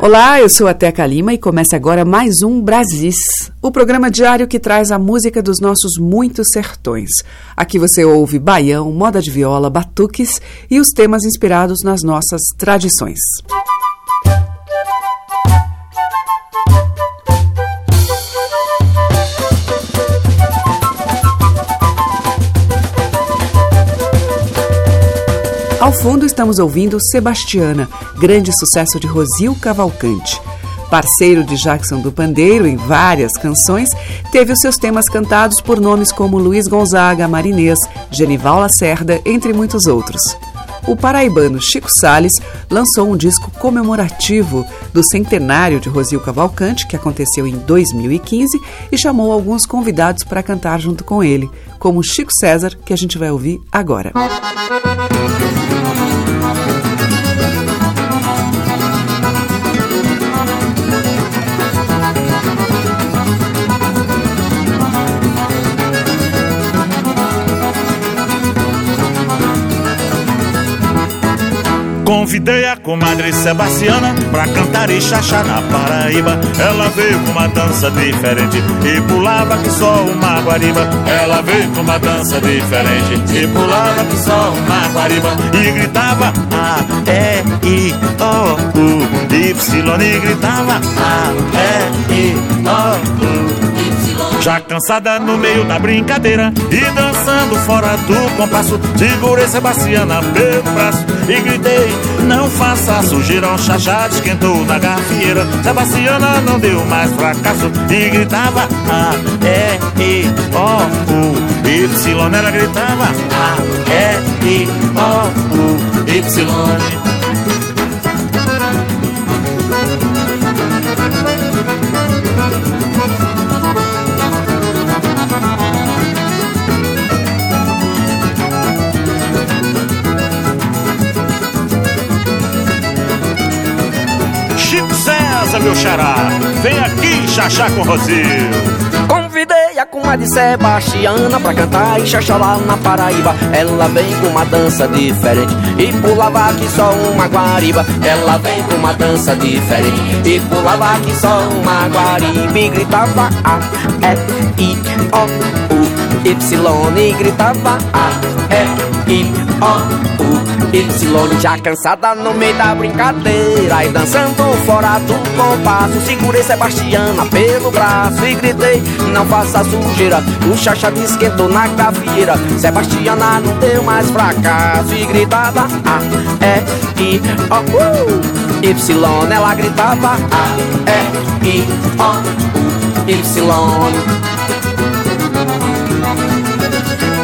Olá, eu sou a Teca Lima e começa agora mais um Brasis, o programa diário que traz a música dos nossos muitos sertões. Aqui você ouve baião, moda de viola, batuques e os temas inspirados nas nossas tradições. Ao fundo estamos ouvindo Sebastiana, grande sucesso de Rosil Cavalcante. Parceiro de Jackson do Pandeiro em várias canções, teve os seus temas cantados por nomes como Luiz Gonzaga, Marinês, Genival Lacerda, entre muitos outros. O paraibano Chico Sales lançou um disco comemorativo do centenário de Rosil Cavalcante, que aconteceu em 2015, e chamou alguns convidados para cantar junto com ele, como Chico César, que a gente vai ouvir agora. Convidei a comadre Sebastiana pra cantar e chachar na Paraíba. Ela veio com uma dança diferente e pulava que só uma guariba. Ela veio com uma dança diferente e pulava que só uma guariba. E gritava A, E, I, O, U, Y. E gritava A, E, I, O, U. Já cansada no meio da brincadeira E dançando fora do compasso Segurei Sebastiana pelo braço E gritei, não faça sujeira Um chachá esquentou na gafieira Sebastiana não deu mais fracasso E gritava A, E, I, O, U, Y Ela gritava A, E, I, O, U, Y Meu xará, vem aqui chachá com Rosil. Convidei a comadre Sebastiana pra cantar e xaxalá na Paraíba. Ela vem com uma dança diferente e pulava aqui só uma guariba. Ela vem com uma dança diferente e pulava aqui só uma guariba. E gritava A, E, I, O, U, Y. E gritava A, E, I, O, U, Y já cansada no meio da brincadeira. E dançando fora do compasso Segurei Sebastiana pelo braço e gritei Não faça sujeira, o chacha me esquentou na gafieira Sebastiana não deu mais fracasso E gritava A, E, I, O, U Y, ela gritava A, E, I, O, U, Y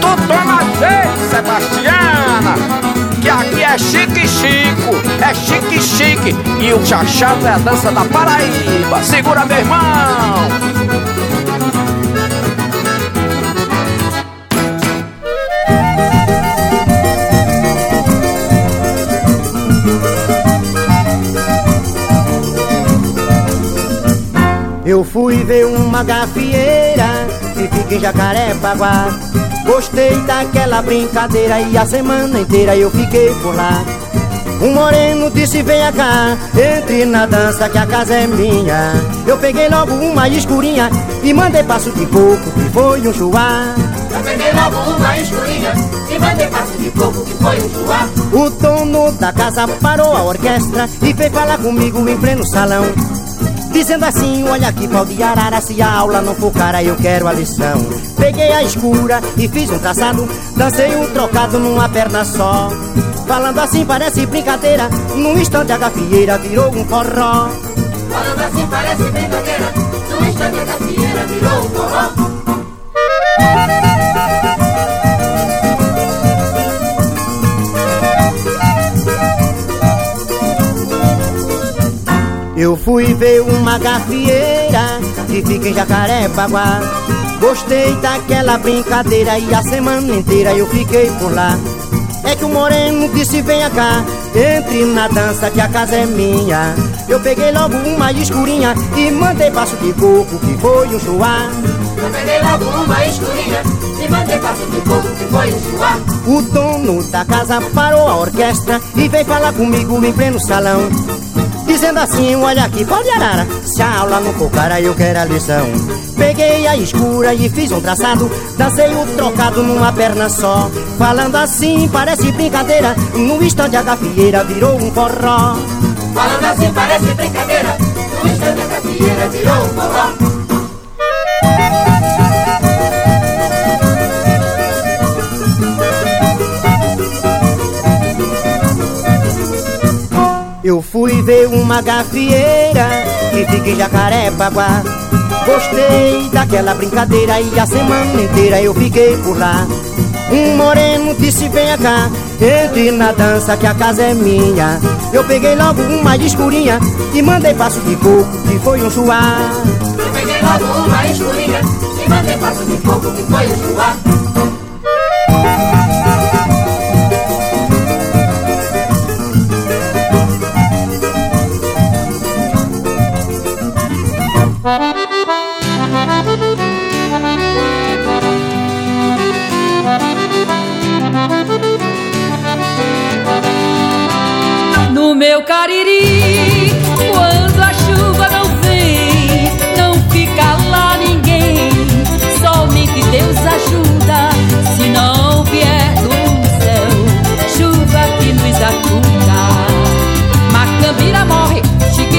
Tu toma jeito, Sebastiana chique chique e o chachado é a dança da Paraíba. Segura meu irmão! Eu fui ver uma gafieira que fica em Jacarepaguá Gostei daquela brincadeira e a semana inteira eu fiquei por lá. Um moreno disse venha cá, entre na dança que a casa é minha. Eu peguei logo uma escurinha e mandei passo de coco que foi um chuá. Eu peguei logo uma escurinha e mandei passo de coco que foi um chuá. O dono da casa parou a orquestra e veio falar comigo em pleno salão. Dizendo assim, olha aqui pau de arara Se a aula não for cara eu quero a lição Peguei a escura e fiz um traçado Dancei um trocado numa perna só Falando assim parece brincadeira Num instante a gafieira virou um forró Falando assim parece brincadeira Num instante a gafieira virou um forró Eu fui ver uma gafieira que fica em Jacarepaguá. Gostei daquela brincadeira e a semana inteira eu fiquei por lá. É que o moreno disse venha cá, Entre na dança que a casa é minha. Eu peguei logo uma escurinha e mandei passo de coco que foi um chuá. Eu peguei logo uma escurinha e mandei passo de coco que foi um chuá. O dono da casa parou a orquestra e veio falar comigo em pleno salão. Dizendo assim, olha aqui, pode arara Se a aula não for cara, eu quero a lição. Peguei a escura e fiz um traçado Dancei o trocado numa perna só. Falando assim, parece brincadeira No instante a gafieira virou um forró. Falando assim, parece brincadeira No instante a gafieira virou um forró Eu fui ver uma gafieira que fica em Jacarepaguá. Gostei daquela brincadeira e a semana inteira eu fiquei por lá. Um moreno disse: Venha cá, entre na dança que a casa é minha. Eu peguei logo uma escurinha e mandei passo de coco que foi um chuá. Eu peguei logo uma escurinha e mandei passo de coco que foi um chuá.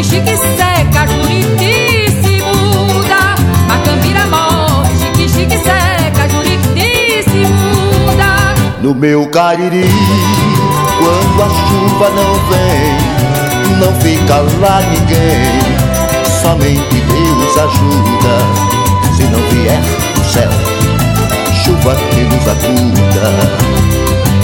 Chique chique seca, Juriti se muda. Macambira morre, chique chique seca, Juriti se muda. No meu cariri, quando a chuva não vem, não fica lá ninguém. Somente Deus ajuda, se não vier do céu, chuva que nos acuda.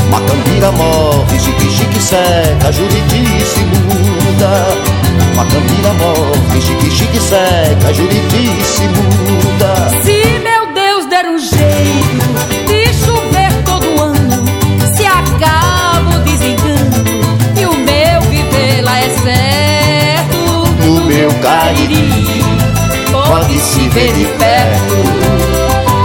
Macambira morre, chique chique seca, Juriti se muda. Macambira morre, chique chique seca, Juriti se muda. Se meu Deus der um jeito de chover todo ano, se acaba o desengano e o meu viver lá é certo. No meu cariri, pode se ver de perto.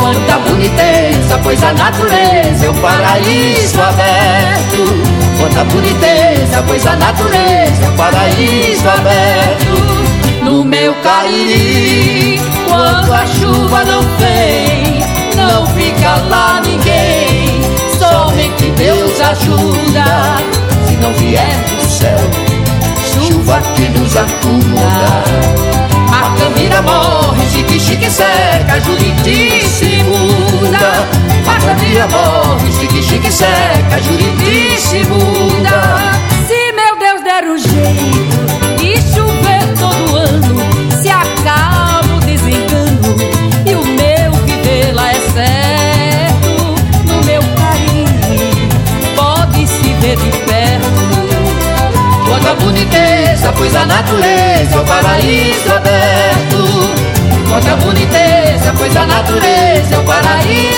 Quanta boniteza, pois a natureza é um paraíso aberto. Quanta boniteza, pois a natureza é um paraíso aberto. No meu cariri, quando a chuva não vem, não fica lá ninguém. Somente Deus ajuda, se não vier do céu, chuva que nos acuda. Macambira morre, chique chique seca, Juriti se muda. Macambira morre, chique chique seca, Juriti muda. Se meu Deus der um jeito e chover todo ano, se acaba o desengano e o meu viver lá é certo. No meu carinho pode se ver de perto. Quanta boniteza, pois a natureza é o paraíso aberto. Quanta boniteza, pois a natureza é o paraíso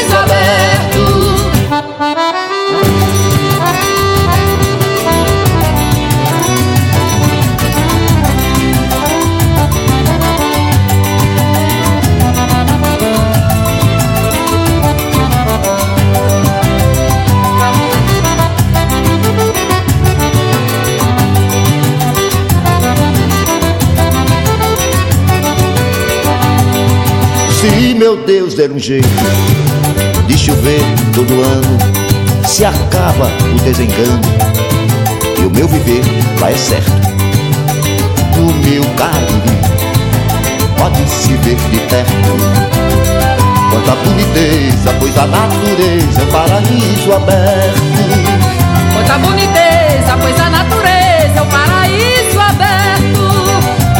meu Deus der um jeito de chover todo ano, se acaba o desengano e o meu viver lá é certo. No meu cariri pode se ver de perto. Quanta boniteza, pois a natureza é um paraíso aberto. Quanta boniteza, pois a natureza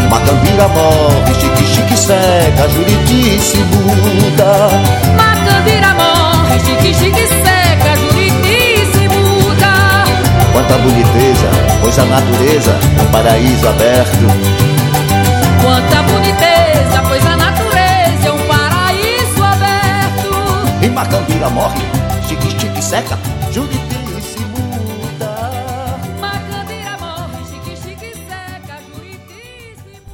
Macambira morre, chique chique seca, Juriti se muda. Macambira morre, chique chique seca, Juriti se muda. Quanta boniteza, pois a natureza é um paraíso aberto. Quanta boniteza, pois a natureza é um paraíso aberto. E Macambira morre, chique chique seca,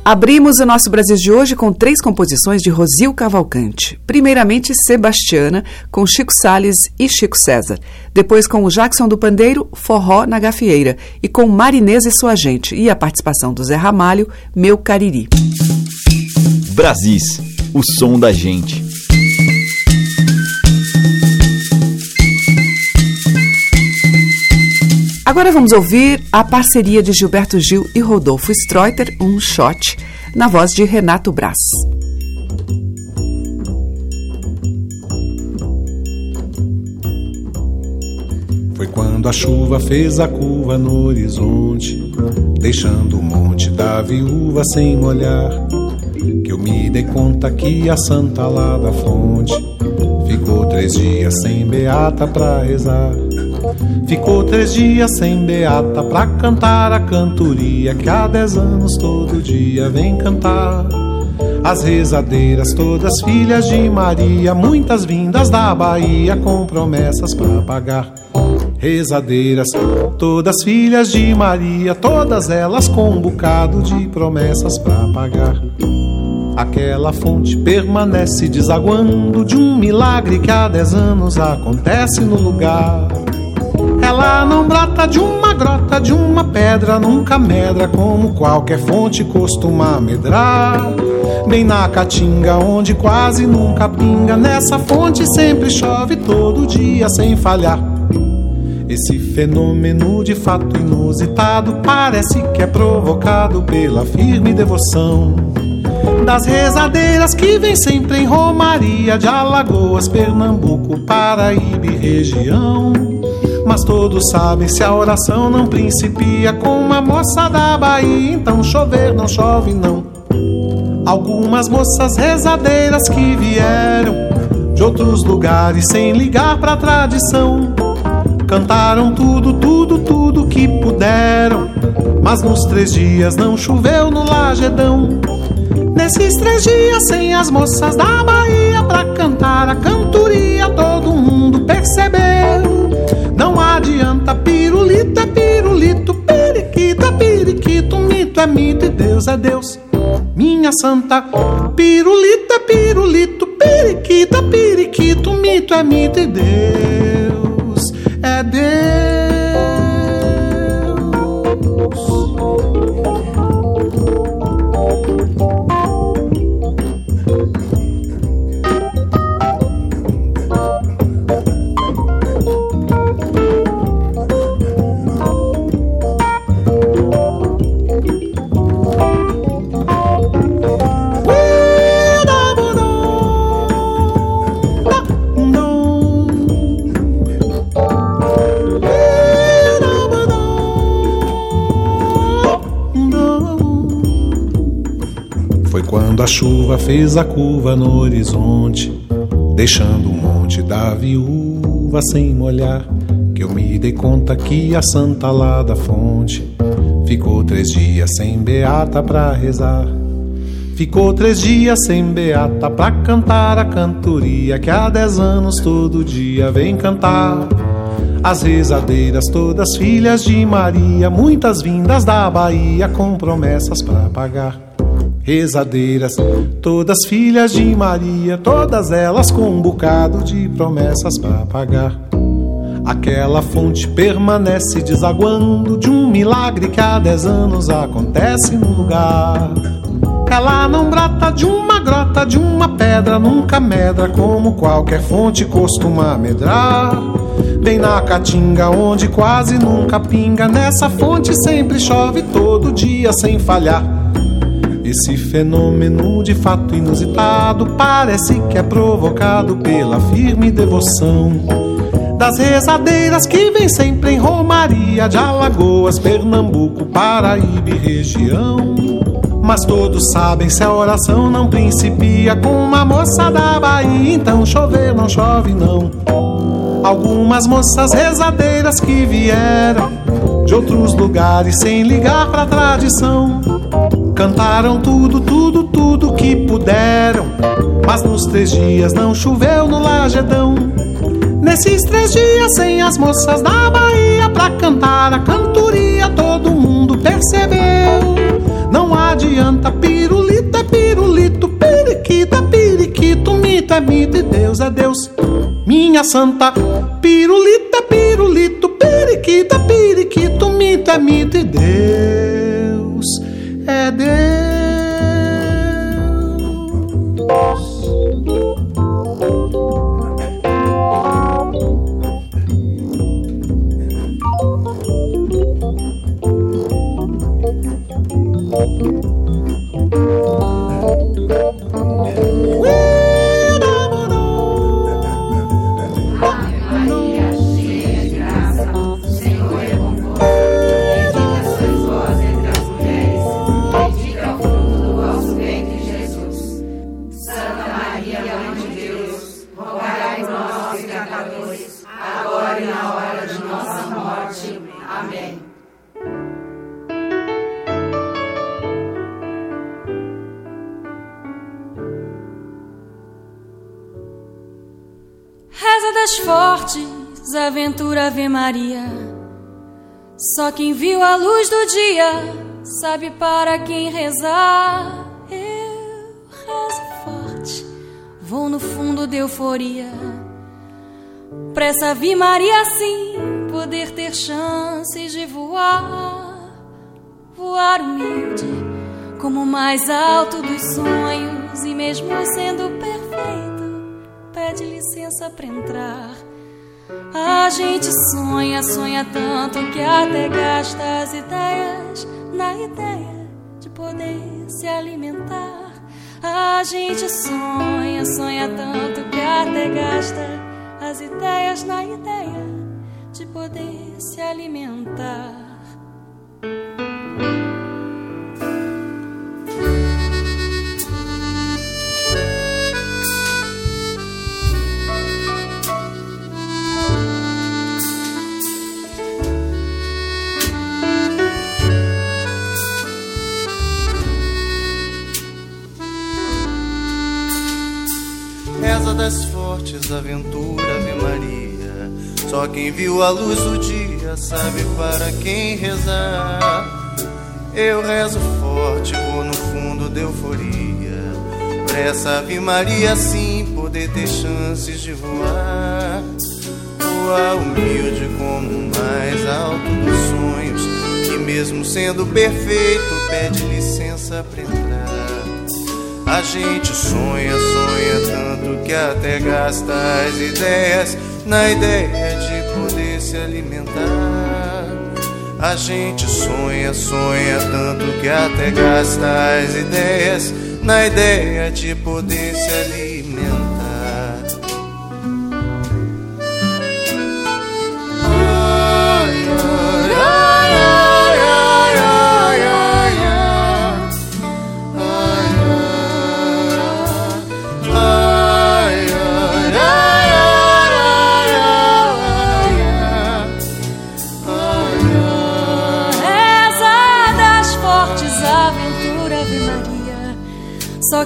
Abrimos o nosso Brasil de hoje com três composições de Rosil Cavalcante. Primeiramente, Sebastiana, com Chico Sales e Chico César. Depois, com o Jackson do Pandeiro, Forró na Gafieira. E com Marinês e Sua Gente. E a participação do Zé Ramalho, Meu Cariri. Brasis, o som da gente. Agora vamos ouvir a parceria de Gilberto Gil e Rodolfo Streuter, um shot, na voz de Renato Braz. Foi quando a chuva fez a curva no horizonte, deixando o monte da viúva sem molhar, que eu me dei conta que a santa lá da fonte ficou três dias sem beata pra rezar. Ficou três dias sem beata pra cantar a cantoria que há dez anos todo dia vem cantar. As rezadeiras, todas filhas de Maria, muitas vindas da Bahia com promessas pra pagar. Rezadeiras, todas filhas de Maria, todas elas com um bocado de promessas pra pagar. Aquela fonte permanece desaguando de um milagre que há dez anos acontece no lugar. Ela não brota de uma grota, de uma pedra, nunca medra como qualquer fonte costuma medrar. Bem na caatinga, onde quase nunca pinga, nessa fonte sempre chove todo dia sem falhar. Esse fenômeno de fato inusitado parece que é provocado pela firme devoção das rezadeiras que vem sempre em Romaria de Alagoas, Pernambuco, Paraíba e região. Mas todos sabem se a oração não principia com uma moça da Bahia, então chover não chove não. Algumas moças rezadeiras que vieram de outros lugares sem ligar pra tradição. Cantaram tudo, tudo, tudo que puderam. Mas nos três dias não choveu no Lagedão. Nesses três dias sem as moças da Bahia pra cantar a cantoria, todo mundo percebeu. Adianta pirulito é pirulito, periquito é periquito, mito é mito e Deus é Deus. Minha santa, pirulito é pirulito, periquito é periquito, mito é mito e Deus é Deus. Fez a curva no horizonte, deixando o monte da viúva sem molhar. Que eu me dei conta que a santa lá da fonte ficou três dias sem beata pra rezar. Ficou três dias sem beata pra cantar a cantoria que há dez anos todo dia vem cantar. As rezadeiras, todas filhas de Maria, muitas vindas da Bahia com promessas pra pagar rezadeiras, todas filhas de Maria, todas elas com um bocado de promessas para pagar. Aquela fonte permanece desaguando de um milagre que há dez anos acontece no lugar. Ela não brota de uma grota, de uma pedra, nunca medra como qualquer fonte costuma medrar. Bem na caatinga, onde quase nunca pinga, nessa fonte sempre chove todo dia sem falhar. Esse fenômeno de fato inusitado parece que é provocado pela firme devoção das rezadeiras que vem sempre em Romaria de Alagoas, Pernambuco, Paraíba e região. Mas todos sabem se a oração não principia com uma moça da Bahia, então chover não chove não. Algumas moças rezadeiras que vieram de outros lugares sem ligar pra tradição Cantaram tudo, tudo, tudo que puderam. Mas nos três dias não choveu no lajedão. Nesses três dias, sem as moças da Bahia pra cantar a cantoria, todo mundo percebeu. Não adianta pirulito, é pirulito, periquito, é periquito, mito é mito e Deus é Deus. Minha santa pirulita, pirulito, é periquita, é periquito, mito é mito e Deus é Deus. Quem viu a luz do dia sabe para quem rezar. Eu rezo forte, vou no fundo de euforia. Pra essa Ave Maria sim poder ter chances de voar. Voar humilde, como o mais alto dos sonhos, e mesmo sendo perfeito pede licença pra entrar. A gente sonha, sonha tanto que até gasta as ideias na ideia de poder se alimentar. A gente sonha, sonha tanto que até gasta as ideias na ideia de poder se alimentar. Das fortes, aventura, Ave Maria. Só quem viu a luz do dia sabe para quem rezar. Eu rezo forte, vou no fundo de euforia. Pra Ave Maria sim poder ter chances de voar. Voar humilde como o mais alto dos sonhos. Que mesmo sendo perfeito, pede licença pra entrar. A gente sonha, sonha tanto que até gasta as ideias na ideia de poder se alimentar. A gente sonha, sonha tanto que até gasta as ideias na ideia de poder se alimentar.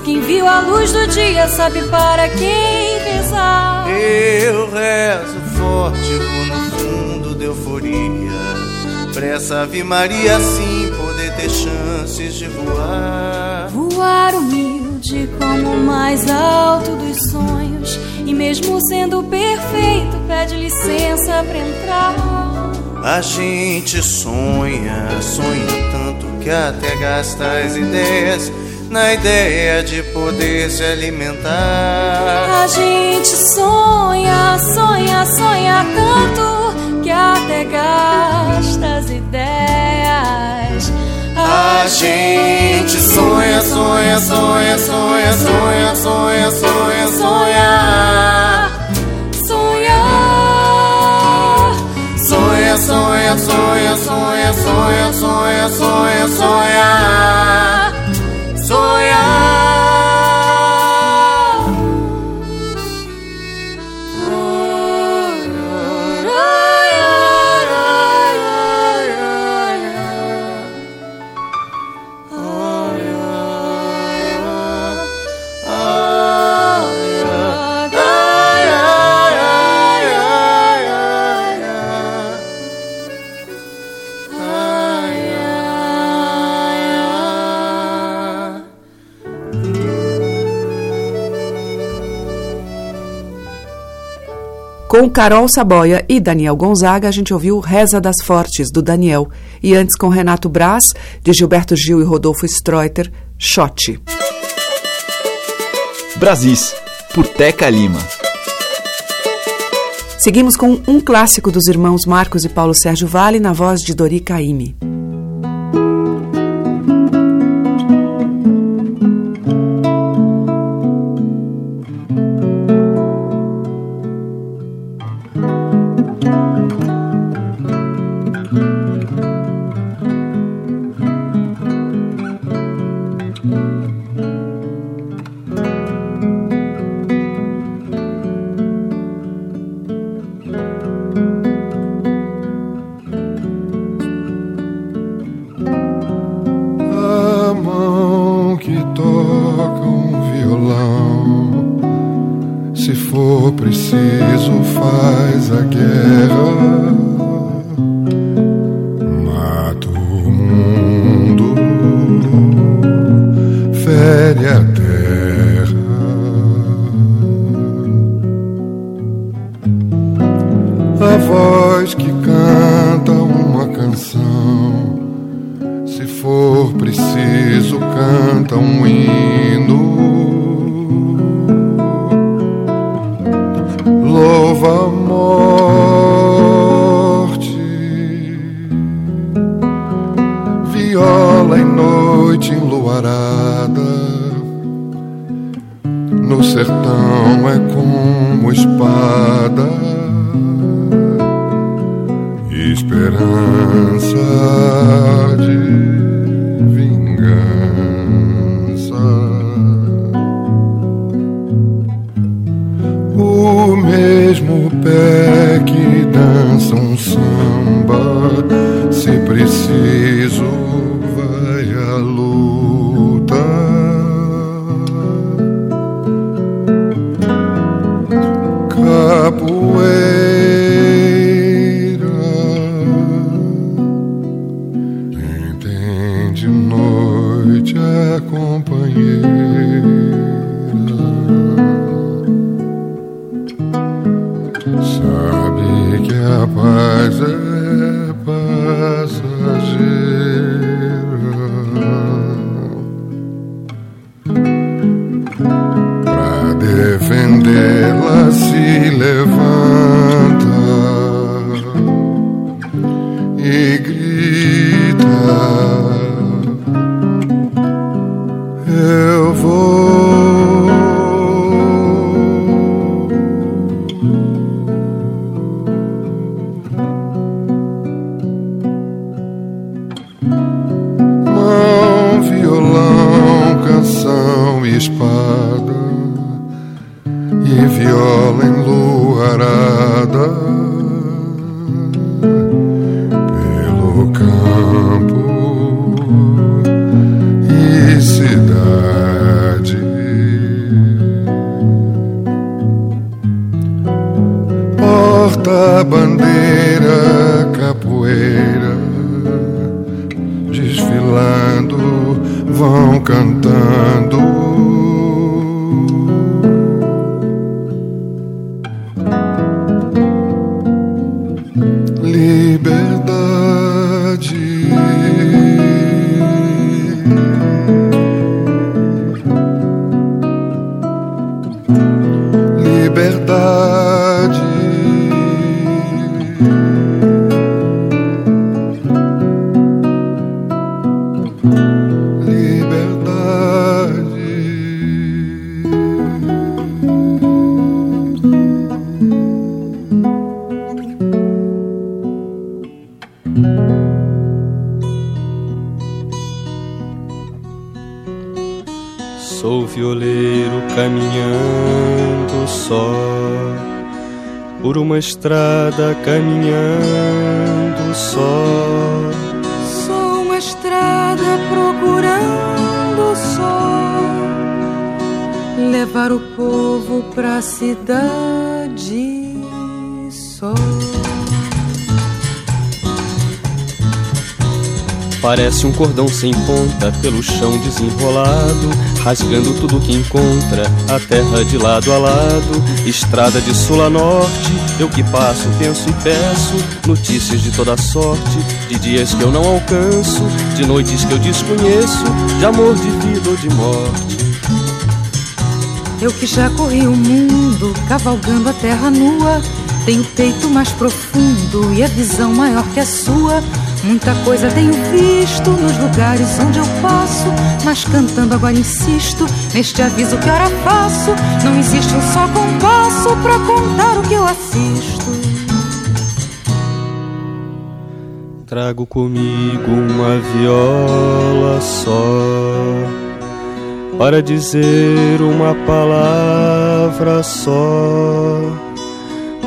Quem viu a luz do dia sabe para quem rezar. Eu rezo forte, vou no fundo de euforia. Pra essa Ave Maria sim poder ter chances de voar. Voar humilde como o mais alto dos sonhos. E mesmo sendo perfeito, pede licença pra entrar. A gente sonha, sonha tanto que até gasta as ideias na ideia de poder se alimentar. A gente sonha, sonha, sonha tanto que até gasta as ideias. A gente sonha, sonha, sonha, sonha, sonha, sonha, sonha, sonha. Sonha. Sonha, sonha, sonha, sonha, sonha, sonha, sonha, sonha sonhar. Com Carol Saboia e Daniel Gonzaga, a gente ouviu Reza das Fortes, do Daniel. E antes com Renato Braz, de Gilberto Gil e Rodolfo Streuter, Shot. Brasis, por Teca Lima. Seguimos com um clássico dos irmãos Marcos e Paulo Sérgio Vale, na voz de Dori Caymmi. capoeira. Estrada caminhando Parece um cordão sem ponta pelo chão desenrolado, rasgando tudo que encontra, a terra de lado a lado, estrada de sul a norte. Eu que passo, penso e peço notícias de toda sorte, de dias que eu não alcanço, de noites que eu desconheço, de amor, de vida ou de morte. Eu que já corri o mundo, cavalgando a terra nua, tenho peito mais profundo e a visão maior que a sua. Muita coisa tenho visto nos lugares onde eu passo, mas cantando agora insisto neste aviso que ora faço. Não existe um só compasso pra contar o que eu assisto. Trago comigo uma viola só para dizer uma palavra só,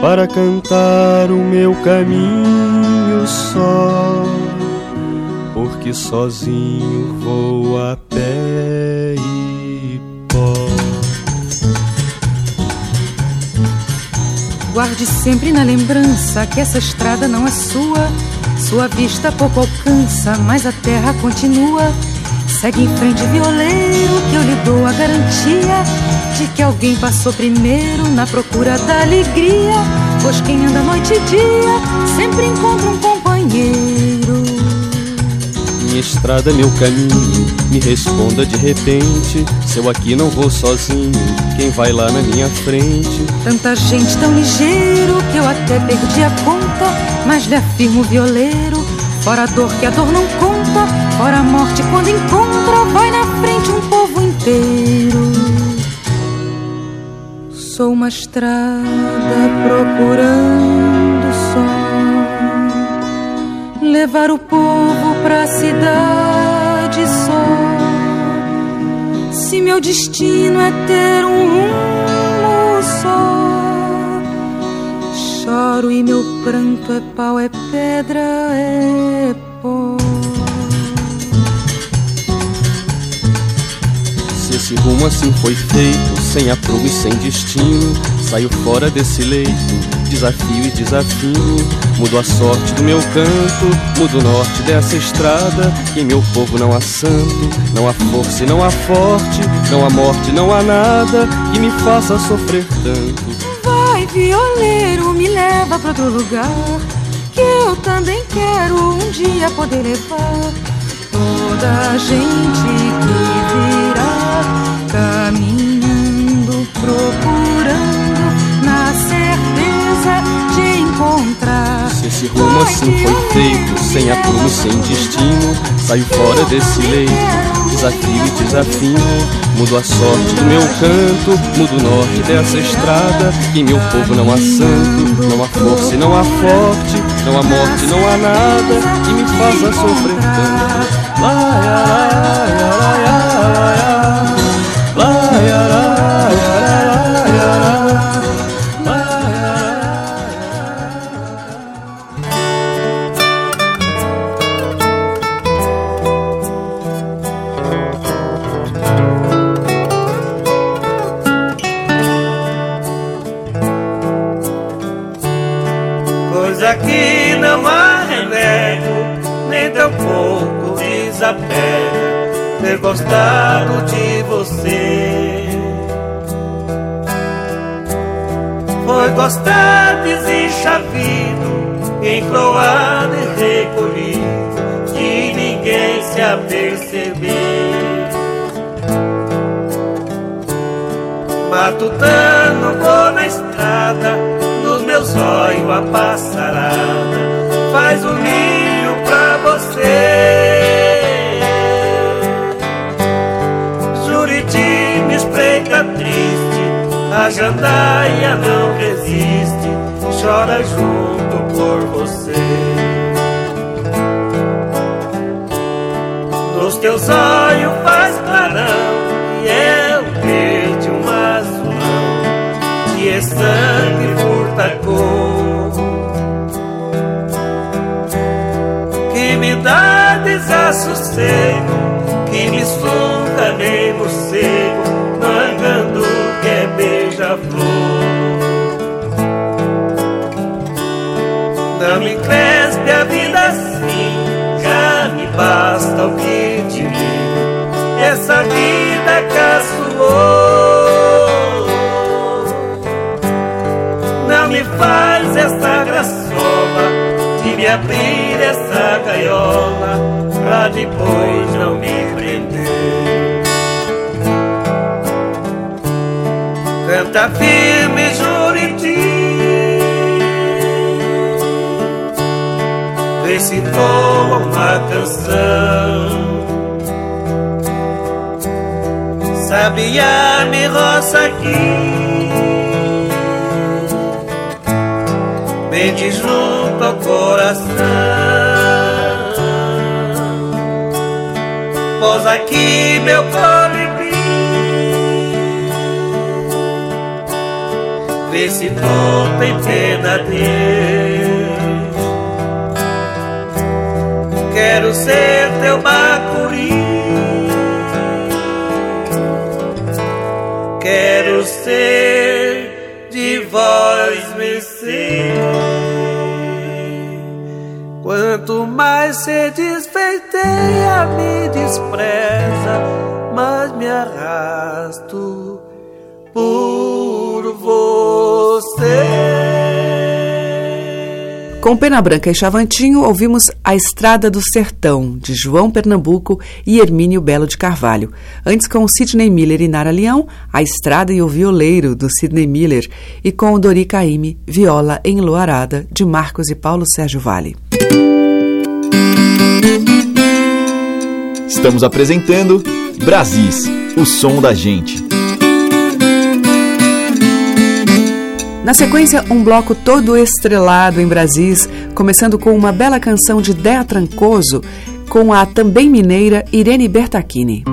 para cantar o meu caminho só, porque sozinho vou a pé e pó. Guarde sempre na lembrança que essa estrada não é sua. Sua vista pouco alcança, mas a terra continua. Segue em frente, violeiro, que eu lhe dou a garantia de que alguém passou primeiro na procura da alegria. Pois quem anda noite e dia sempre encontra um companheiro. Minha estrada, meu caminho, me responda de repente. Se eu aqui não vou sozinho, quem vai lá na minha frente? Tanta gente tão ligeiro que eu até perdi a conta, mas lhe afirmo, violeiro, fora a dor que a dor não conta, fora a morte quando encontra, vai na frente um povo inteiro. Sou uma estrada procurando só levar o povo pra cidade só. Se meu destino é ter um rumo só, choro e meu pranto é pau, é pedra, é esse rumo assim foi feito, sem aprumo e sem destino, saio fora desse leito, desafio e desafio. Mudo a sorte do meu canto, mudo o norte dessa estrada. E em meu povo não há santo, não há força e não há forte, não há morte, não há nada que me faça sofrer tanto. Vai, violeiro, me leva pra outro lugar. Que eu também quero um dia poder levar toda a gente que virá caminhando, procurando, na certeza de encontrar. Se esse rumo assim foi feito, sem aprumo, sem destino, saio fora desse leito, desafio e desafio. Mudo a sorte do meu canto, mudo o norte dessa estrada. E em meu povo não há santo, não há força e não há forte, não há morte, não há nada que me faça sofrer tanto. Lá, lá, lá, lá, lá, lá, lá, pouco desapego ter gostado de você. Foi gostar desenchavido, encroado e recolhido, que ninguém se aperceber. Matutano vou na estrada, nos meus olhos a passarada faz um ninho pra você. Juriti me triste, a jandaia não resiste, chora junto por você. Nos teus olhos faz clarão e é o verde um azulão que é sangue furta cor que me dá desassossego que me suca nem morcego não me crespe a vida assim já me basta essa vida caçoou. Não me faz essa graçola de me abrir essa gaiola pra depois não me prender. Canta firme, Juriti. Recitou uma canção. Sabia me roça aqui. Bem junto ao coração. Pousa aqui meu colibri Vê se tu tem pena dele Quero ser teu bacuri quero ser de vós mercê. Quanto mais se desfeiteia, me despreza, mas me arrasto por Com Pena Branca e Chavantinho, ouvimos A Estrada do Sertão, de João Pernambuco e Hermínio Belo de Carvalho. Antes, com Sidney Miller e Nara Leão, A Estrada e o Violeiro, do Sidney Miller. E com Dori Caymmi, Viola Enluarada, de Marcos e Paulo Sérgio Vale. Estamos apresentando Brasis, o som da gente. Na sequência, um bloco todo estrelado em Brasis, começando com uma bela canção de Dea Trancoso, com a também mineira Irene Bertacchini.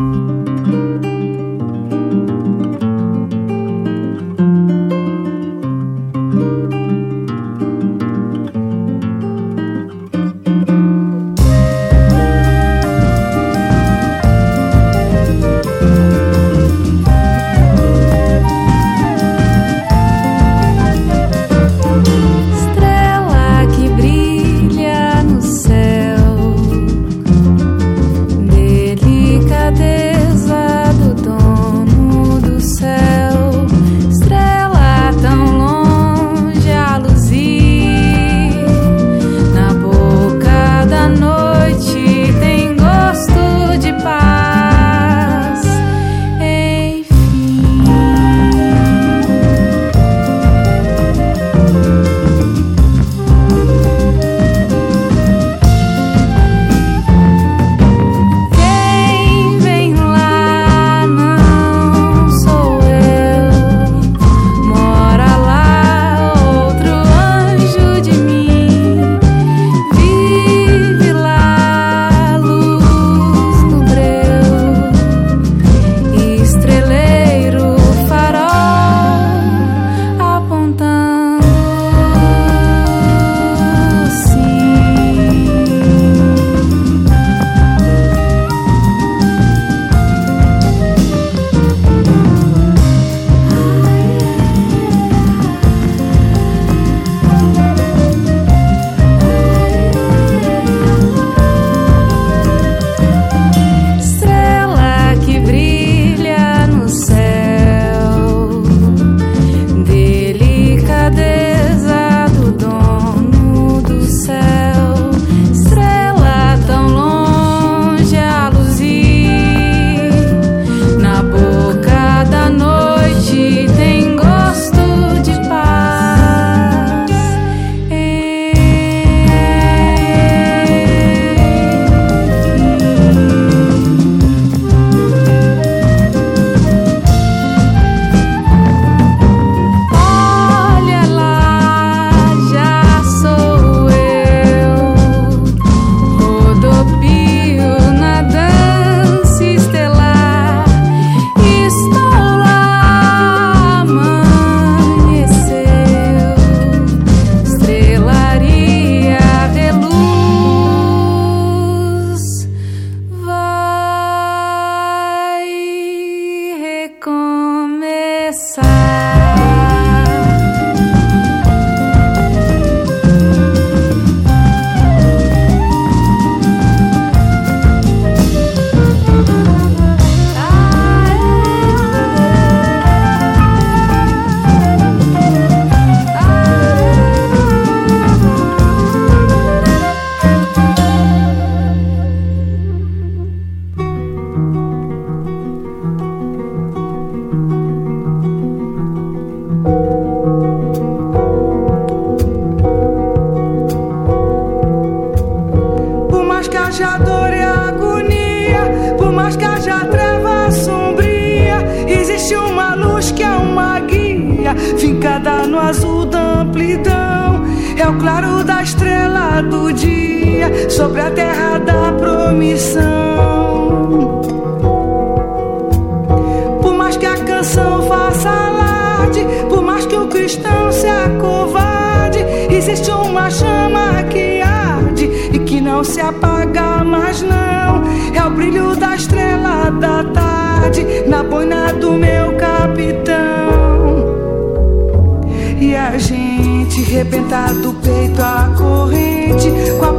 da corrente com a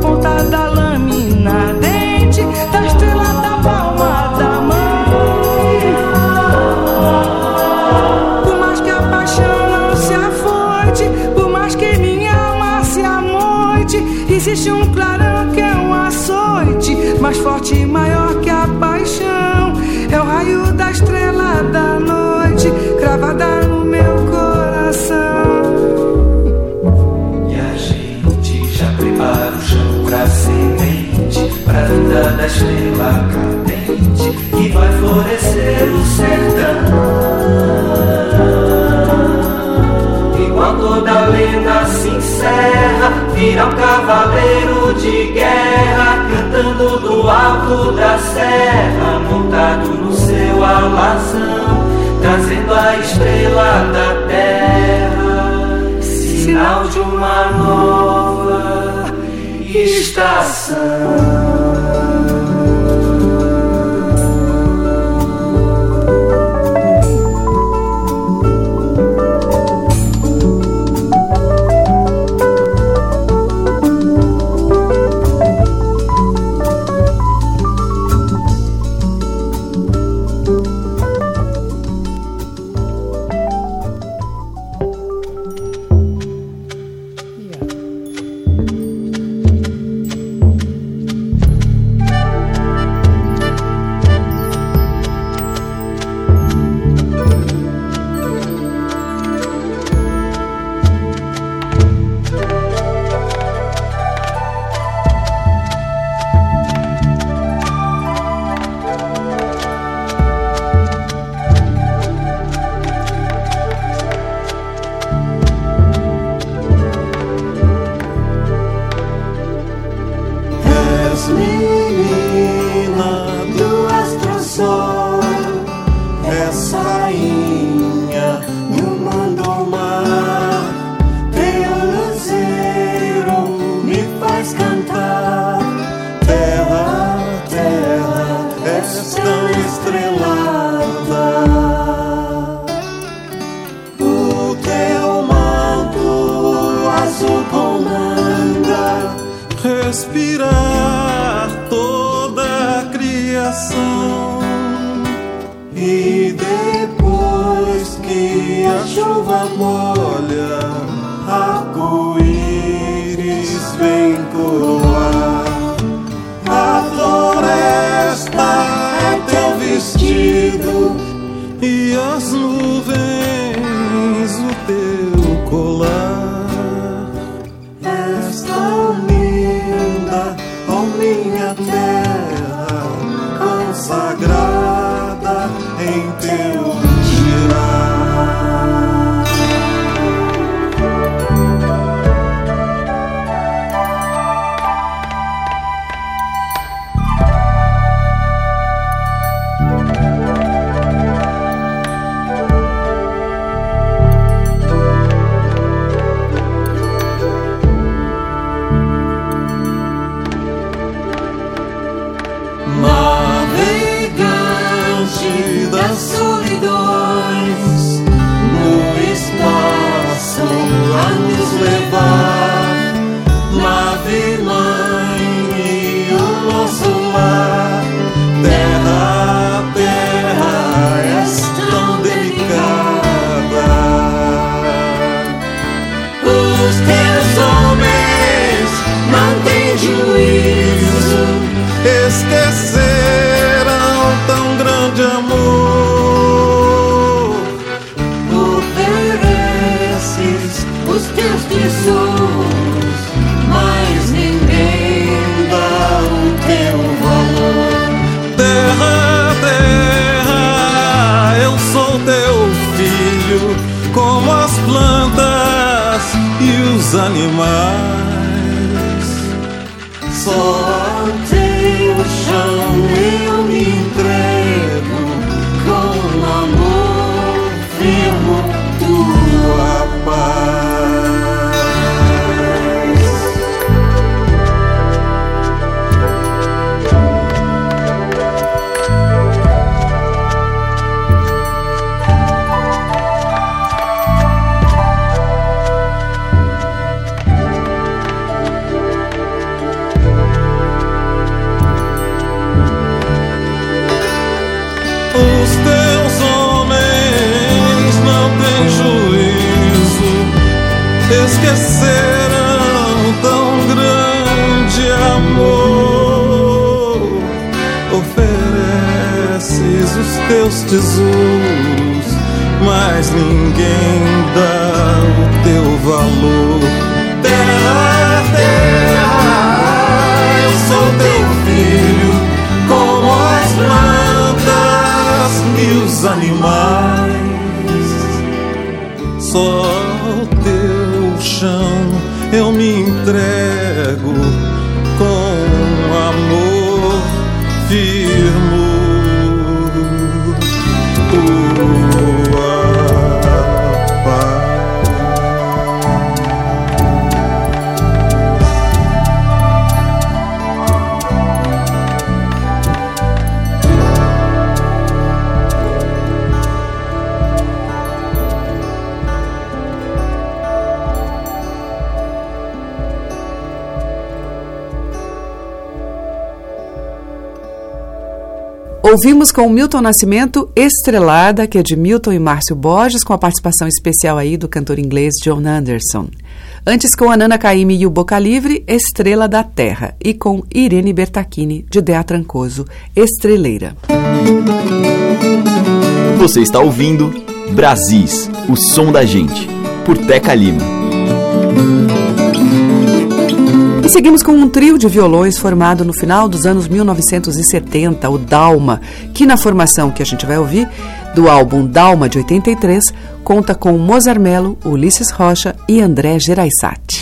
estrela cadente que vai florescer o sertão. Igual toda lenda se encerra, vira um cavaleiro de guerra, cantando do alto da serra, montado no seu alazão, trazendo a estrela da terra, sinal de uma nova estação. Esquecerão tão grande amor. Ofereces os teus tesouros, mas ninguém dá o teu valor. Terra, terra, eu sou teu filho, como as plantas e os animais. Só Ouvimos com o Milton Nascimento Estrelada, que é de Milton e Márcio Borges, com a participação especial aí do cantor inglês John Anderson. Antes com a Nana Caymmi e o Boca Livre, Estrela da Terra. E com Irene Bertacchini, de Dea Trancoso, Estreleira. Você está ouvindo Brasis, o som da gente, por Teca Lima. Seguimos com um trio de violões formado no final dos anos 1970, o Dalma, que na formação que a gente vai ouvir, do álbum Dalma de 83, conta com Mozart Mello, Ulisses Rocha e André Geraisati.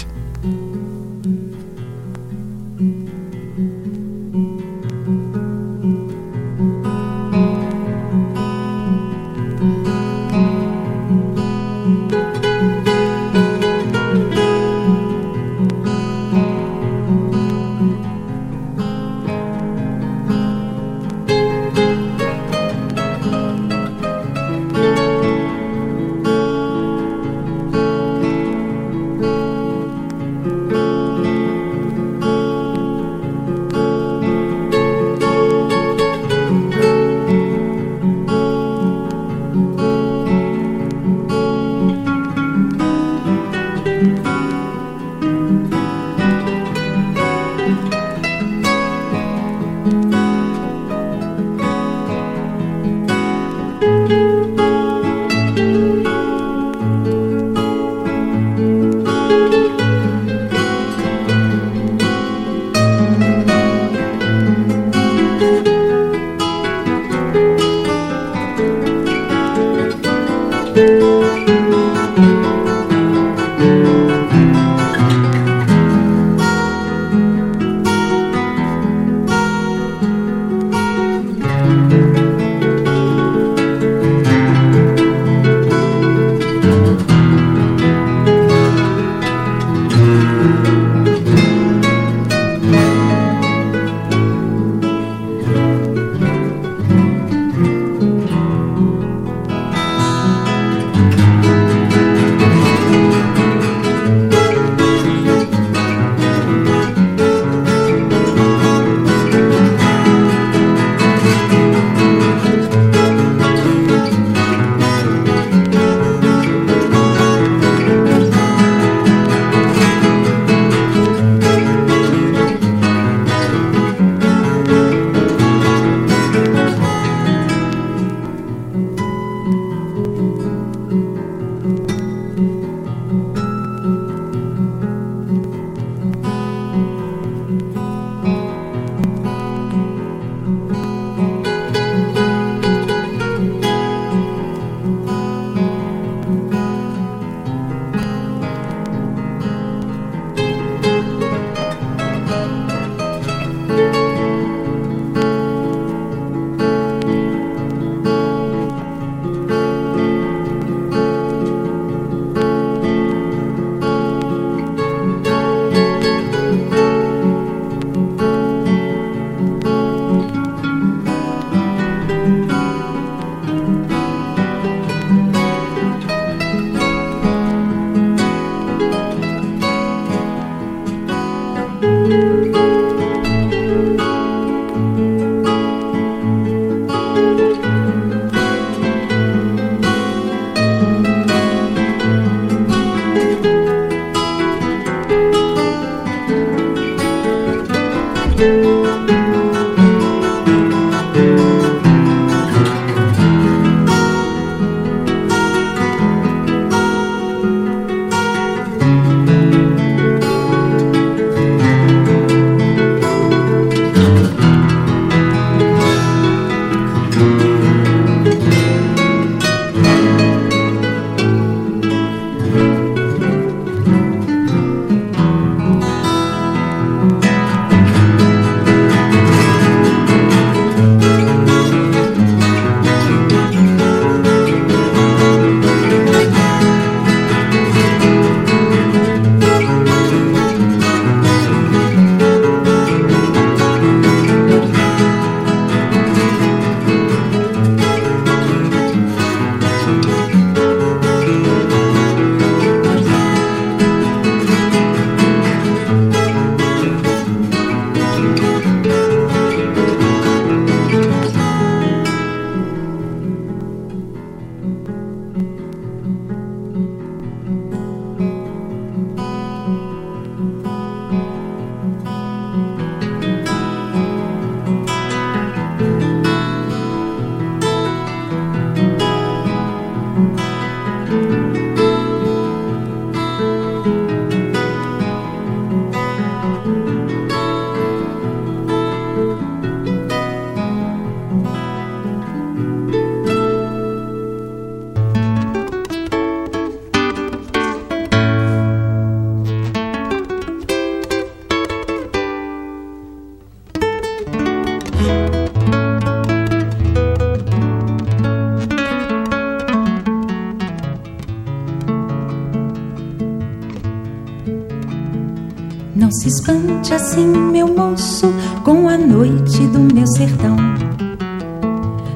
Se espante assim, meu moço, com a noite do meu sertão.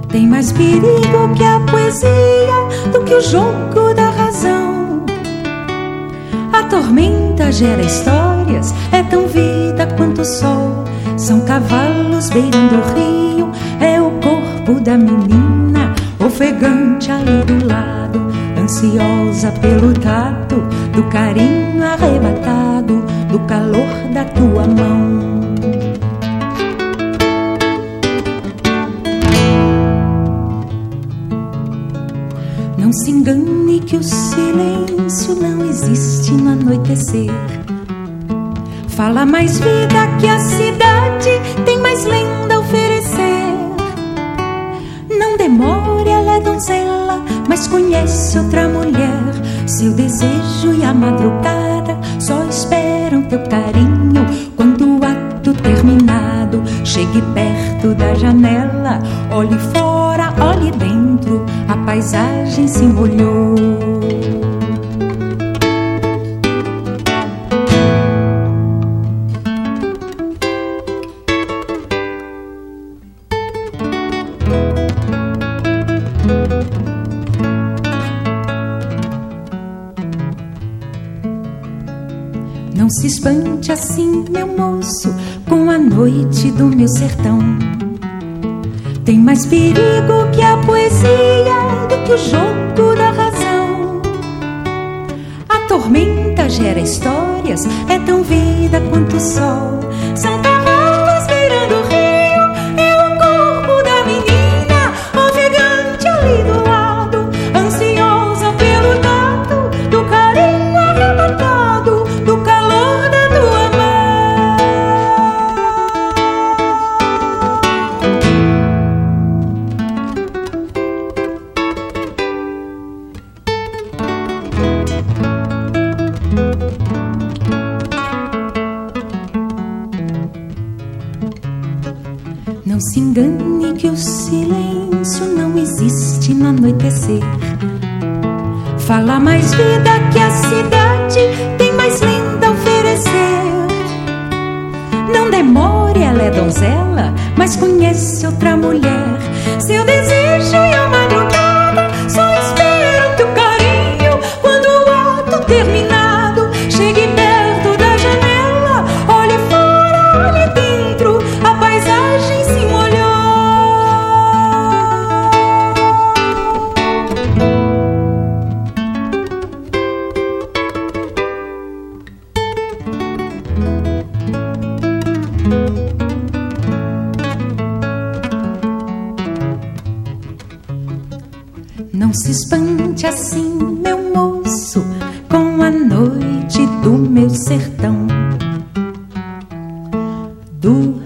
Tem mais perigo que a poesia, do que o jogo da razão. A tormenta gera histórias, é tão vida quanto o sol. São cavalos beirando o rio, é o corpo da menina, ofegante ali do lado, ansiosa pelo tato do carinho arrebatado do calor da tua mão. Não se engane que o silêncio não existe no anoitecer. Fala mais vida que a cidade, tem mais lenda a oferecer. Não demore, ela é donzela, mas conhece outra mulher. Seu desejo e a madrugada teu carinho. Quando o ato terminado, chegue perto da janela. Olhe fora, olhe dentro, a paisagem se molhou. Noite do meu sertão. Tem mais perigo que a poesia, do que o jogo da razão. A tormenta gera histórias, é tão vida quanto o sol. São Do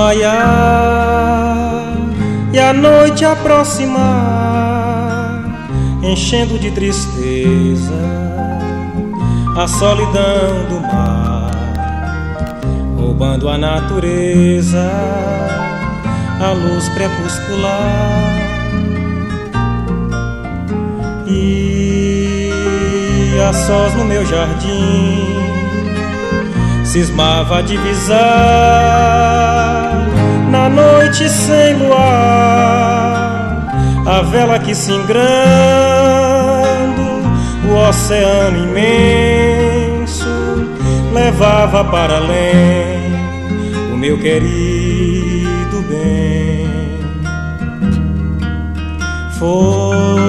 desmaiar e a noite aproximar, enchendo de tristeza a solidão do mar, roubando a natureza, a luz crepuscular. E a sós no meu jardim cismava divisar na noite sem luar a vela que singrando o oceano imenso levava para além o meu querido bem. Foi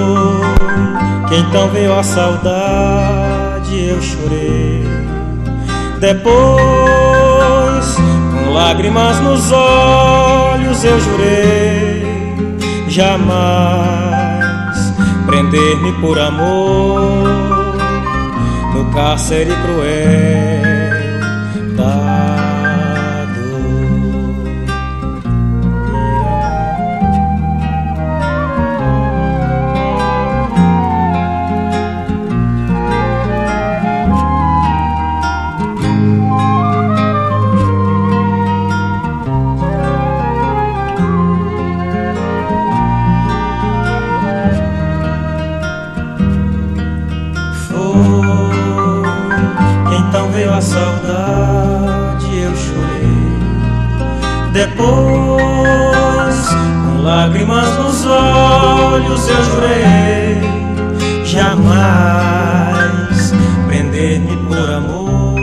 que então veio a saudade eu chorei. Depois, lágrimas nos olhos, eu jurei jamais prender-me por amor no cárcere cruel da saudade, eu chorei. Depois, com lágrimas nos olhos, eu jurei jamais prender-me por amor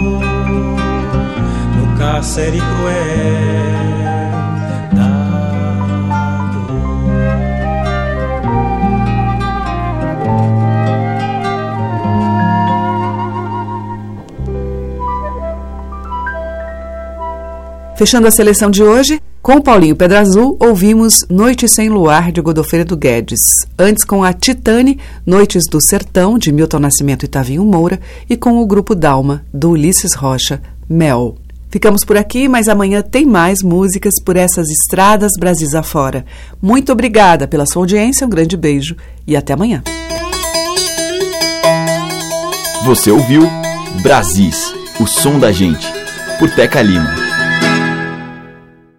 no cárcere cruel. Fechando a seleção de hoje, com Paulinho Pedra Azul, ouvimos Noite Sem Luar, de Godofredo Guedes. Antes, com a Titane, Noites do Sertão, de Milton Nascimento e Tavinho Moura. E com o grupo Dalma, do Ulisses Rocha, Mel. Ficamos por aqui, mas amanhã tem mais músicas por essas estradas Brasis afora. Muito obrigada pela sua audiência, um grande beijo e até amanhã. Você ouviu Brasis, o som da gente, por Teca Lima.